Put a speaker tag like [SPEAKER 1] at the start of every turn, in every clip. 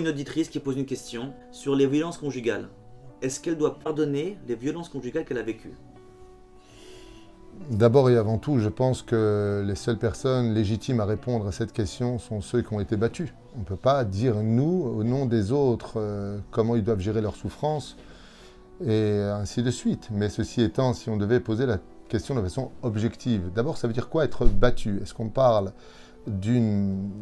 [SPEAKER 1] Une auditrice qui pose une question sur les violences conjugales. Est-ce qu'elle doit pardonner les violences conjugales qu'elle a vécues?
[SPEAKER 2] D'abord et avant tout, je pense que les seules personnes légitimes à répondre à cette question sont ceux qui ont été battus. On ne peut pas dire, nous, au nom des autres, euh, comment ils doivent gérer leur souffrance, et ainsi de suite. Mais ceci étant, si on devait poser la question de façon objective, d'abord, ça veut dire quoi être battu? Est-ce qu'on parle d'une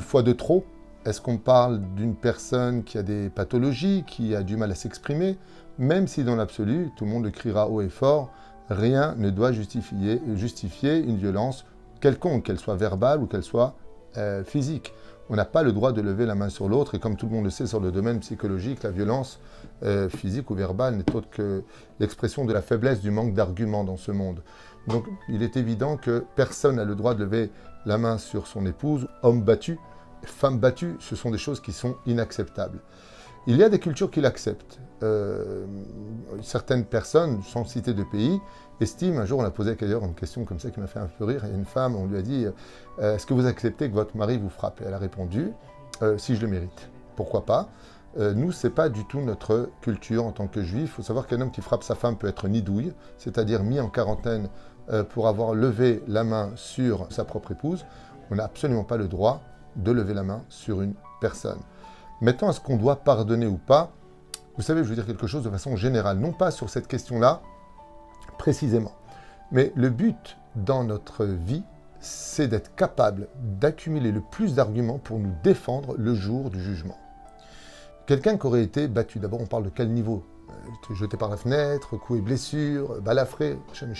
[SPEAKER 2] fois de trop? Est-ce qu'on parle d'une personne qui a des pathologies, qui a du mal à s'exprimer? Même si dans l'absolu, tout le monde le criera haut et fort, rien ne doit justifier, une violence quelconque, qu'elle soit verbale ou qu'elle soit euh, physique. On n'a pas le droit de lever la main sur l'autre, et comme tout le monde le sait sur le domaine psychologique, la violence euh, physique ou verbale n'est autre que l'expression de la faiblesse, du manque d'arguments dans ce monde. Donc il est évident que personne n'a le droit de lever la main sur son épouse, homme battu, femmes battues, ce sont des choses qui sont inacceptables. Il y a des cultures qui l'acceptent. Euh, certaines personnes, sans citer de pays, estiment, un jour on a posé d'ailleurs une question comme ça qui m'a fait un peu rire, a une femme, on lui a dit, euh, est-ce que vous acceptez que votre mari vous frappe? Et elle a répondu, euh, si je le mérite. Pourquoi pas? Nous, ce n'est pas du tout notre culture en tant que juif. Il faut savoir qu'un homme qui frappe sa femme peut être nidouille, c'est-à-dire mis en quarantaine pour avoir levé la main sur sa propre épouse. On n'a absolument pas le droit de lever la main sur une personne. Maintenant, est-ce qu'on doit pardonner ou pas Vous savez, je veux dire quelque chose de façon générale, non pas sur cette question-là précisément. Mais le but dans notre vie, c'est d'être capable d'accumuler le plus d'arguments pour nous défendre le jour du jugement. Quelqu'un qui aurait été battu, d'abord on parle de quel niveau? Euh, Jeté par la fenêtre, coup et blessure, balafré,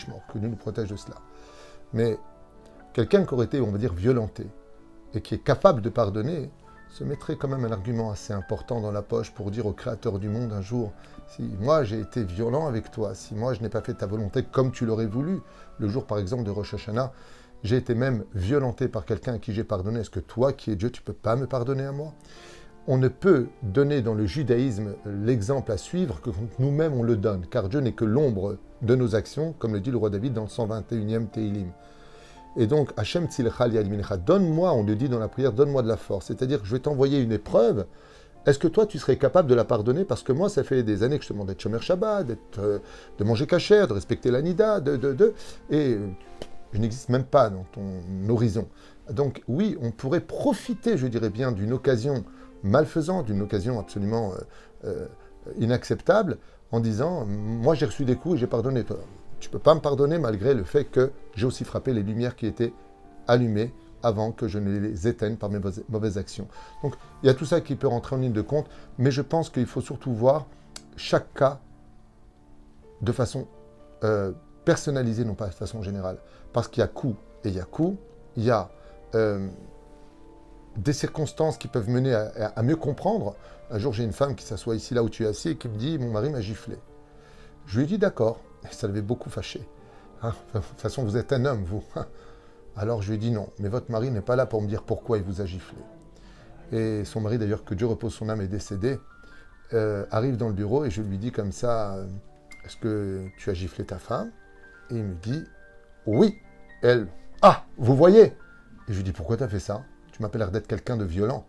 [SPEAKER 2] mort, que Dieu nous protège de cela. Mais quelqu'un qui aurait été, on va dire, violenté, et qui est capable de pardonner, se mettrait quand même un argument assez important dans la poche pour dire au Créateur du monde un jour, si moi j'ai été violent avec toi, si moi je n'ai pas fait ta volonté comme tu l'aurais voulu, le jour par exemple de Rosh Hashanah, j'ai été même violenté par quelqu'un à qui j'ai pardonné, est-ce que toi qui es Dieu, tu peux pas me pardonner à moi? On ne peut donner dans le judaïsme l'exemple à suivre que nous-mêmes on le donne, car Dieu n'est que l'ombre de nos actions, comme le dit le roi David dans le 121e Teilim. Et donc, Hachem donne-moi, on le dit dans la prière, donne-moi de la force. C'est-à-dire je vais t'envoyer une épreuve. Est-ce que toi, tu serais capable de la pardonner? Parce que moi, ça fait des années que je te demande d'être Shomer Shabbat, euh, de manger cachère, de respecter la Nida, de, de, de et euh, je n'existe même pas dans ton horizon. Donc, oui, on pourrait profiter, je dirais bien, d'une occasion malfaisante, d'une occasion absolument euh, inacceptable, en disant Moi, j'ai reçu des coups et j'ai pardonné. Toi, tu ne peux pas me pardonner malgré le fait que j'ai aussi frappé les lumières qui étaient allumées avant que je ne les éteigne par mes mauvaises actions. Donc il y a tout ça qui peut rentrer en ligne de compte, mais je pense qu'il faut surtout voir chaque cas de façon euh, personnalisée, non pas de façon générale. Parce qu'il y a coup et il y a coup, il y a euh, des circonstances qui peuvent mener à, à mieux comprendre. Un jour, j'ai une femme qui s'assoit ici, là où tu es assis, et qui me dit Mon mari m'a giflé. Je lui ai dit D'accord, ça l'avait beaucoup fâché. Hein, de toute façon, vous êtes un homme, vous. Alors je lui ai dit non, mais votre mari n'est pas là pour me dire pourquoi il vous a giflé. Et son mari, d'ailleurs, que Dieu repose son âme, est décédé, euh, arrive dans le bureau et je lui dis comme ça, euh, est-ce que tu as giflé ta femme? Et il me dit, oui. Elle, ah, vous voyez? Et je lui dis, pourquoi tu as fait ça? Tu m'appelles l'air d'être quelqu'un de violent.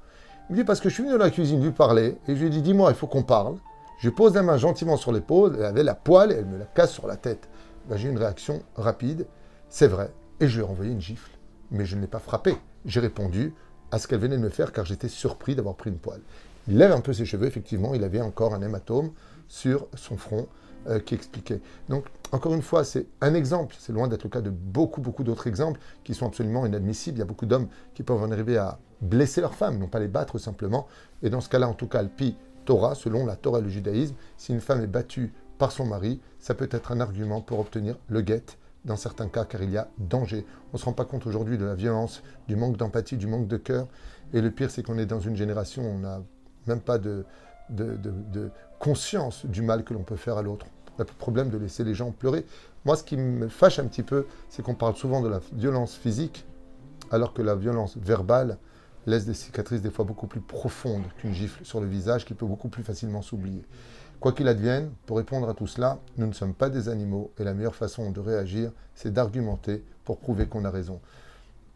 [SPEAKER 2] Il me dit, parce que je suis venu dans la cuisine lui parler, et je lui ai dit, dis-moi, il faut qu'on parle. Je pose la main gentiment sur l'épaule, elle avait la poêle et elle me la casse sur la tête. Ben, j'ai une réaction rapide, c'est vrai, et je lui ai renvoyé une gifle. Mais je ne l'ai pas frappé. J'ai répondu à ce qu'elle venait de me faire car j'étais surpris d'avoir pris une poêle. Il lève un peu ses cheveux, effectivement, il avait encore un hématome sur son front euh, qui expliquait. Donc, encore une fois, c'est un exemple, c'est loin d'être le cas de beaucoup, beaucoup d'autres exemples qui sont absolument inadmissibles. Il y a beaucoup d'hommes qui peuvent en arriver à blesser leurs femmes, non pas les battre simplement. Et dans ce cas-là, en tout cas, le pi Torah, selon la Torah et le judaïsme, si une femme est battue par son mari, ça peut être un argument pour obtenir le guet dans certains cas, car il y a danger. On ne se rend pas compte aujourd'hui de la violence, du manque d'empathie, du manque de cœur. Et le pire, c'est qu'on est dans une génération où on n'a même pas de, de, conscience du mal que l'on peut faire à l'autre. De problème de laisser les gens pleurer. Moi, ce qui me fâche un petit peu, c'est qu'on parle souvent de la violence physique, alors que la violence verbale, laisse des cicatrices des fois beaucoup plus profondes qu'une gifle sur le visage qui peut beaucoup plus facilement s'oublier. Quoi qu'il advienne, pour répondre à tout cela, nous ne sommes pas des animaux et la meilleure façon de réagir, c'est d'argumenter pour prouver qu'on a raison.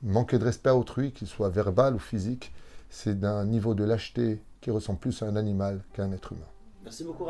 [SPEAKER 2] Manquer de respect à autrui, qu'il soit verbal ou physique, c'est d'un niveau de lâcheté qui ressemble plus à un animal qu'à un être humain.
[SPEAKER 1] Merci beaucoup.